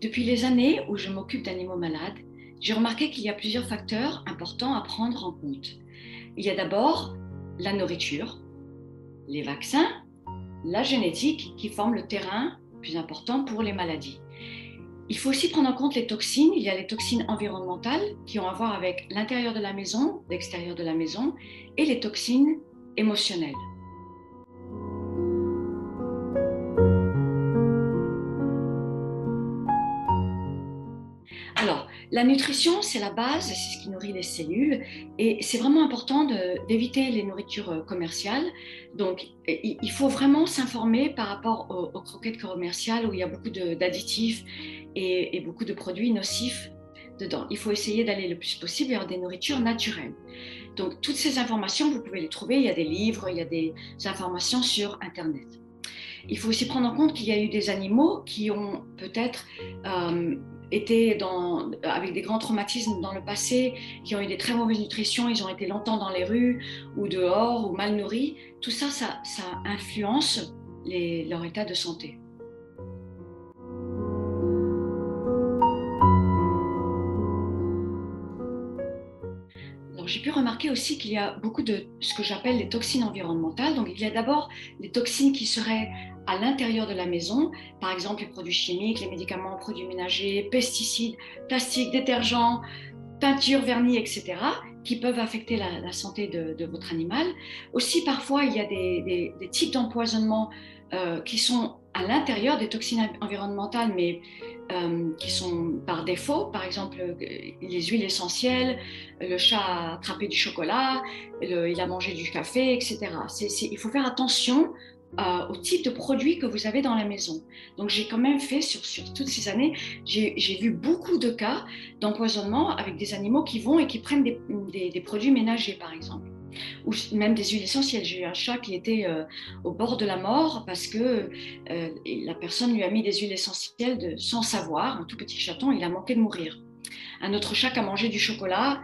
Depuis les années où je m'occupe d'animaux malades, j'ai remarqué qu'il y a plusieurs facteurs importants à prendre en compte. Il y a d'abord la nourriture, les vaccins, la génétique qui forment le terrain plus important pour les maladies. Il faut aussi prendre en compte les toxines. Il y a les toxines environnementales qui ont à voir avec l'intérieur de la maison, l'extérieur de la maison, et les toxines émotionnelles. La nutrition, c'est la base, c'est ce qui nourrit les cellules et c'est vraiment important d'éviter les nourritures euh, commerciales. Donc, il faut vraiment s'informer par rapport aux, croquettes commerciales où il y a beaucoup d'additifs et, beaucoup de produits nocifs dedans. Il faut essayer d'aller le plus possible vers des nourritures naturelles. Donc, toutes ces informations, vous pouvez les trouver. Il y a des livres, il y a des informations sur Internet. Il faut aussi prendre en compte qu'il y a eu des animaux qui ont peut-être euh, étaient dans, avec des grands traumatismes dans le passé, qui ont eu des très mauvaises nutritions, ils ont été longtemps dans les rues ou dehors ou mal nourris, tout ça, ça, ça influence leur état de santé. J'ai pu remarquer aussi qu'il y a beaucoup de ce que j'appelle les toxines environnementales. Donc, il y a d'abord les toxines qui seraient à l'intérieur de la maison, par exemple les produits chimiques, les médicaments, produits ménagers, pesticides, plastiques, détergents, peintures, vernis, etc., qui peuvent affecter la, santé de, votre animal. Aussi, parfois, il y a des, types d'empoisonnement euh, qui sont à l'intérieur des toxines environnementales, mais euh, qui sont par défaut, par exemple les huiles essentielles, le chat a attrapé du chocolat, il a mangé du café, etc. il faut faire attention euh, au type de produits que vous avez dans la maison. Donc j'ai quand même fait, sur, toutes ces années, j'ai vu beaucoup de cas d'empoisonnement avec des animaux qui vont et qui prennent des, produits ménagers, par exemple. Ou même des huiles essentielles. J'ai eu un chat qui était euh, au bord de la mort parce que euh, la personne lui a mis des huiles essentielles sans savoir. Un tout petit chaton, il a manqué de mourir. Un autre chat qui a mangé du chocolat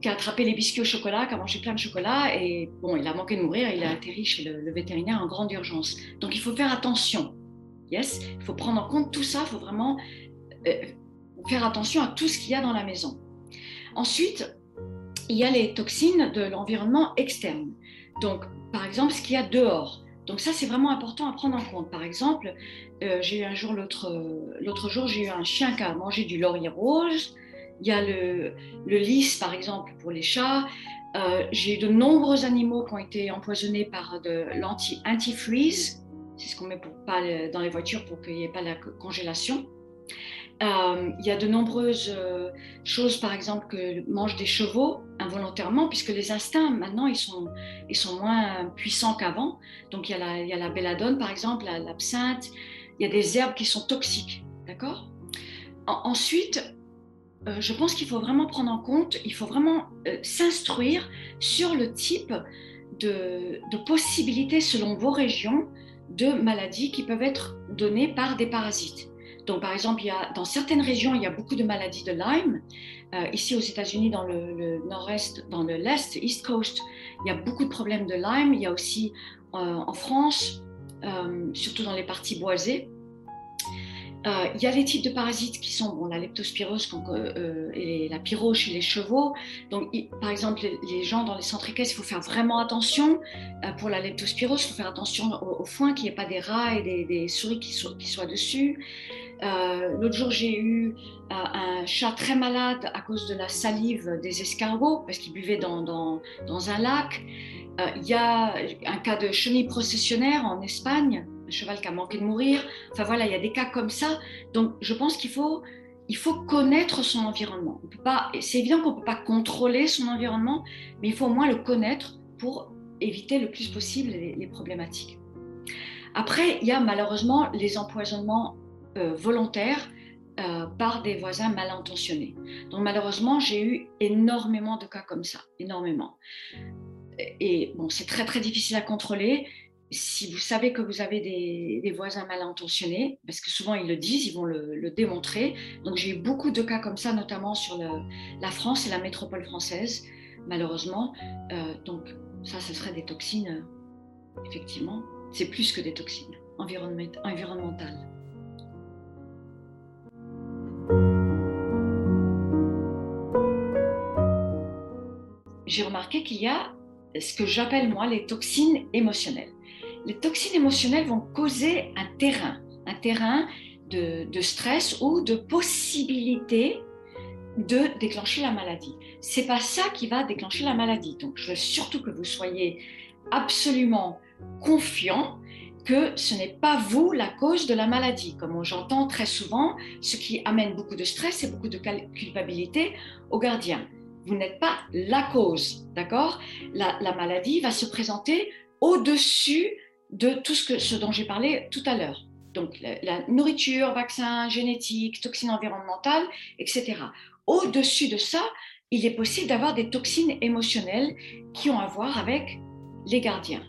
qui a attrapé les biscuits au chocolat, qui a mangé plein de chocolat, et bon, il a manqué de mourir, il a atterri chez le, vétérinaire en grande urgence. Donc il faut faire attention. Yes, il faut prendre en compte tout ça, il faut vraiment euh, faire attention à tout ce qu'il y a dans la maison. Ensuite, il y a les toxines de l'environnement externe. Donc, par exemple, ce qu'il y a dehors. Donc ça, c'est vraiment important à prendre en compte. Par exemple, euh, j'ai eu un jour, l'autre jour, j'ai eu un chien qui a mangé du laurier rose, il y a le, le lys, par exemple, pour les chats. Euh, j'ai de nombreux animaux qui ont été empoisonnés par de l'anti-antifreeze. C'est ce qu'on met pour pas dans les voitures pour qu'il n'y ait pas la congélation. Euh, il y a de nombreuses euh, choses, par exemple, que mangent des chevaux involontairement, puisque les instincts, maintenant, ils sont, ils sont moins puissants qu'avant. Donc, il y, a la, il y a la belladone, par exemple, l'absinthe. Il y a des herbes qui sont toxiques. D'accord? Ensuite, euh, je pense qu'il faut vraiment prendre en compte, il faut vraiment euh, s'instruire sur le type de, possibilités selon vos régions de maladies qui peuvent être données par des parasites. Donc, par exemple, il y a, dans certaines régions, il y a beaucoup de maladies de Lyme. Euh, ici, aux États-Unis, dans le, nord-est, dans le l'est, East Coast, il y a beaucoup de problèmes de Lyme. Il y a aussi en France, surtout dans les parties boisées, euh, il y a les types de parasites qui sont bon, la leptospirose euh, et la pyro chez les chevaux. Donc, par exemple, les, gens dans les centres équestres, il faut faire vraiment attention. Euh, pour la leptospirose, il faut faire attention au, foin, qu'il n'y ait pas des rats et des, souris qui, soient dessus. L'autre jour, j'ai eu un chat très malade à cause de la salive des escargots, parce qu'il buvait dans, un lac. Il y a un cas de chenille processionnaire en Espagne un cheval qui a manqué de mourir. Enfin voilà, il y a des cas comme ça. Donc je pense qu'il faut, il faut connaître son environnement. C'est évident qu'on ne peut pas contrôler son environnement, mais il faut au moins le connaître pour éviter le plus possible les, problématiques. Après, il y a malheureusement les empoisonnements euh, volontaires euh, par des voisins mal intentionnés. Donc malheureusement, j'ai eu énormément de cas comme ça, énormément. Et bon, c'est très très difficile à contrôler si vous savez que vous avez des, voisins mal intentionnés, parce que souvent ils le disent, ils vont le, démontrer. Donc j'ai eu beaucoup de cas comme ça, notamment sur la France et la métropole française, malheureusement. Euh, donc ça, ce serait des toxines, effectivement. C'est plus que des toxines environnementales. J'ai remarqué qu'il y a ce que j'appelle moi les toxines émotionnelles. Les toxines émotionnelles vont causer un terrain, un terrain de, stress ou de possibilité de déclencher la maladie. C'est pas ça qui va déclencher la maladie. Donc, je veux surtout que vous soyez absolument confiant que ce n'est pas vous la cause de la maladie. Comme j'entends très souvent, ce qui amène beaucoup de stress et beaucoup de culpabilité aux gardiens. Vous n'êtes pas la cause, d'accord? La, maladie va se présenter au-dessus de tout ce, que, ce dont j'ai parlé tout à l'heure. Donc la, nourriture, vaccin, génétique, toxines environnementales, etc. Au-dessus de ça, il est possible d'avoir des toxines émotionnelles qui ont à voir avec les gardiens.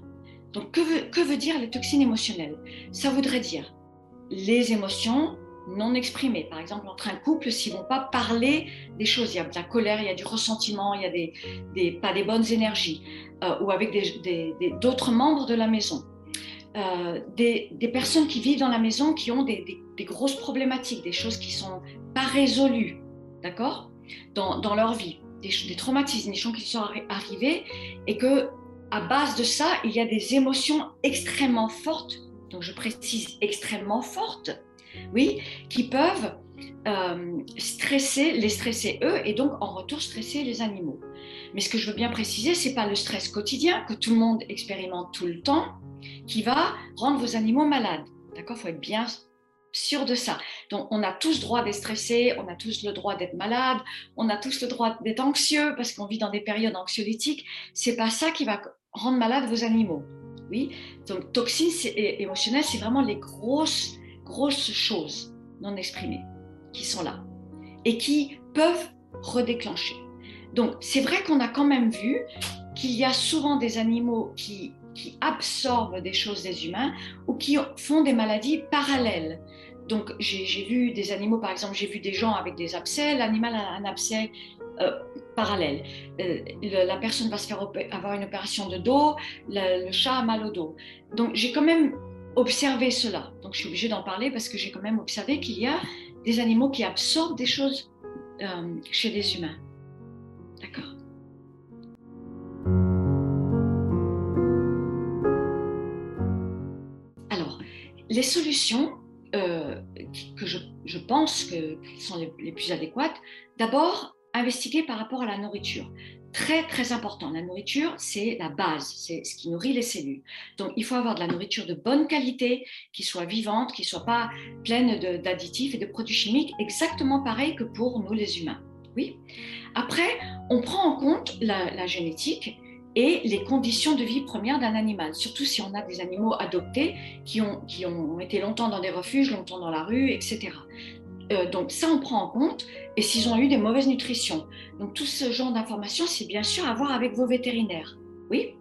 Donc, que veut dire les toxines émotionnelles? Ça voudrait dire les émotions non exprimées. Par exemple, entre un couple, s'ils vont pas parler des choses, il y a de la colère, il y a du ressentiment, il y a des, pas des bonnes énergies, euh, ou avec d'autres membres de la maison. Euh, des, personnes qui vivent dans la maison qui ont des, grosses problématiques, des choses qui sont pas résolues, d'accord? Dans, dans, leur vie, des, traumatismes, des choses qui sont arrivés et que à base de ça, il y a des émotions extrêmement fortes, donc je précise extrêmement fortes, oui, qui peuvent euh, stresser, les stresser eux et donc en retour stresser les animaux. Mais ce que je veux bien préciser, c'est pas le stress quotidien que tout le monde expérimente tout le temps qui va rendre vos animaux malades. D'accord, faut être bien sûr de ça. Donc, on a tous droit d'être stressé, on a tous le droit d'être malade, on a tous le droit d'être anxieux parce qu'on vit dans des périodes anxiolytiques. C'est pas ça qui va rendre malade vos animaux. Oui. Donc, toxines émotionnelles, c'est vraiment les grosses, grosses choses non exprimées qui sont là et qui peuvent redéclencher. Donc, c'est vrai qu'on a quand même vu qu'il y a souvent des animaux qui qui absorbent des choses des humains ou qui font des maladies parallèles. Donc j'ai vu des animaux, par exemple, j'ai vu des gens avec des abcès, l'animal a un abcès euh, parallèle. Euh, la personne va se faire avoir une opération de dos, le, chat a mal au dos. Donc j'ai quand même observé cela. Donc je suis obligée d'en parler parce que j'ai quand même observé qu'il y a des animaux qui absorbent des choses euh, chez les humains. D'accord les solutions euh, que je, pense que, sont les, plus adéquates, d'abord, investiguer par rapport à la nourriture. Très, très important. La nourriture, c'est la base, c'est ce qui nourrit les cellules. Donc, il faut avoir de la nourriture de bonne qualité, qui soit vivante, qui soit pas pleine d'additifs et de produits chimiques, exactement pareil que pour nous, les humains. Oui. Après, on prend en compte la génétique et les conditions de vie premières d'un animal, surtout si on a des animaux adoptés qui ont, qui ont été longtemps dans des refuges, longtemps dans la rue, etc. Euh, donc ça, on prend en compte, et s'ils ont eu des mauvaises nutritions. Donc tout ce genre d'informations, c'est bien sûr à voir avec vos vétérinaires. Oui.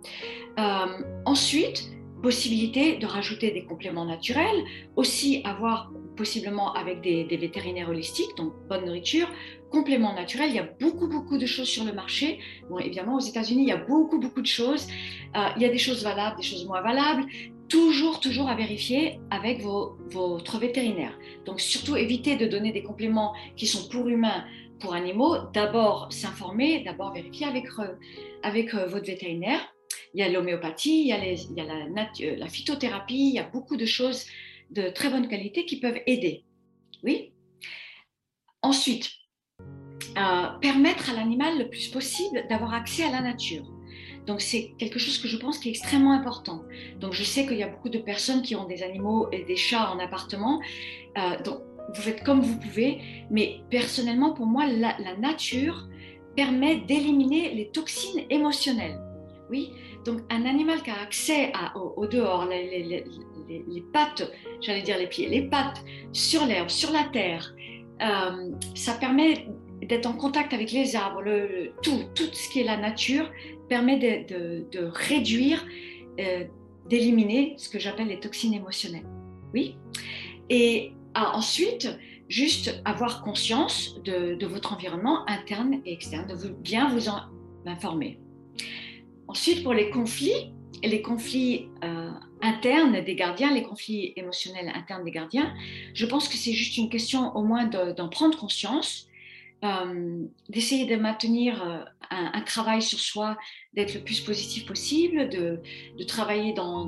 Euh, ensuite, possibilité de rajouter des compléments naturels, aussi avoir possiblement avec des, vétérinaires holistiques, donc bonne nourriture, compléments naturels. Il y a beaucoup, beaucoup de choses sur le marché. Bon, évidemment, aux États-Unis, il y a beaucoup, beaucoup de choses. Euh, il y a des choses valables, des choses moins valables. Toujours, toujours à vérifier avec vos, votre vétérinaire. Donc, surtout, évitez de donner des compléments qui sont pour humains, pour animaux. D'abord, s'informer, d'abord vérifier avec, euh, avec euh, votre vétérinaire. Il y a l'homéopathie, il y a, la, la phytothérapie, il y a beaucoup de choses de très bonne qualité qui peuvent aider. Oui? Ensuite, permettre à l'animal le plus possible d'avoir accès à la nature. Donc c'est quelque chose que je pense qui est extrêmement important. Donc je sais qu'il y a beaucoup de personnes qui ont des animaux et des chats en appartement. Euh, donc vous faites comme vous pouvez, mais personnellement pour moi la, nature permet d'éliminer les toxines émotionnelles. Oui, donc un animal qui a accès au, dehors, les pattes, j'allais dire les pieds, les pattes sur l'herbe, sur la terre, euh, ça permet d'être en contact avec les arbres, le, tout, tout ce qui est la nature permet de, réduire, euh, d'éliminer ce que j'appelle les toxines émotionnelles. Oui. Et ah, ensuite, juste avoir conscience de, de, votre environnement interne et externe, de vous, bien vous en informer. Ensuite, pour les conflits, les conflits euh, internes des gardiens, les conflits émotionnels internes des gardiens, je pense que c'est juste une question au moins d'en prendre conscience euh, d'essayer de maintenir euh, un, travail sur soi, d'être le plus positif possible, de, travailler dans,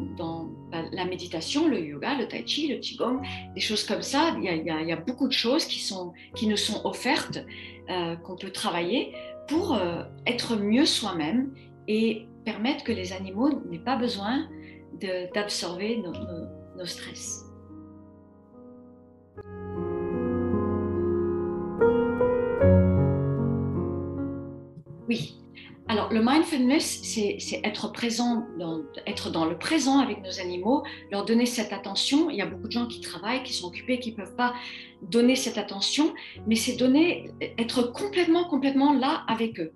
bah, la méditation, le yoga, le tai chi, le qigong, des choses comme ça. Il y a, beaucoup de choses qui, sont, qui nous sont offertes, euh, qu'on peut travailler pour être mieux soi-même et permettre que les animaux n'aient pas besoin d'absorber nos stress. Le mindfulness, c'est être présent, être dans le présent avec nos animaux, leur donner cette attention. Il y a beaucoup de gens qui travaillent, qui sont occupés, qui ne peuvent pas donner cette attention, mais c'est donner, être complètement, complètement là avec eux.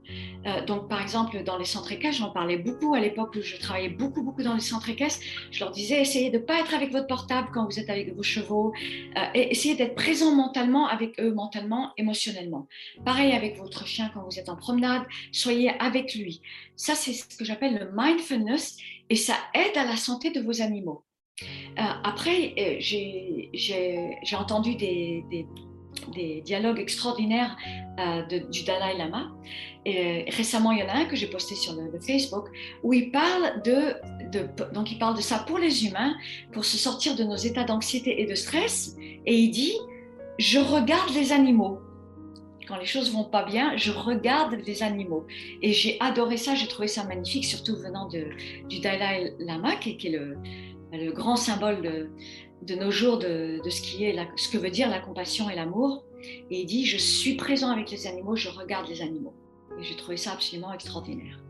Euh, donc, par exemple, dans les centres équestres, j'en parlais beaucoup à l'époque où je travaillais beaucoup, beaucoup dans les centres équestres. Je leur disais, essayez de ne pas être avec votre portable quand vous êtes avec vos chevaux, euh, et essayez d'être présent mentalement avec eux, mentalement, émotionnellement. Pareil avec votre chien quand vous êtes en promenade, soyez avec lui. Ça, c'est ce que j'appelle le mindfulness, et ça aide à la santé de vos animaux. Euh, après, euh, j'ai entendu des, dialogues extraordinaires euh, du Dalai Lama. Récemment, il y en a un que j'ai posté sur Facebook où il parle de, donc il parle de ça pour les humains, pour se sortir de nos états d'anxiété et de stress. Et il dit, je regarde les animaux. Quand les choses vont pas bien, je regarde les animaux. Et j'ai adoré ça, j'ai trouvé ça magnifique, surtout venant du Dalai Lama, qui est le, le grand symbole de, nos jours de, ce, qui est ce que veut dire la compassion et l'amour. Et il dit, je suis présent avec les animaux, je regarde les animaux. Et j'ai trouvé ça absolument extraordinaire.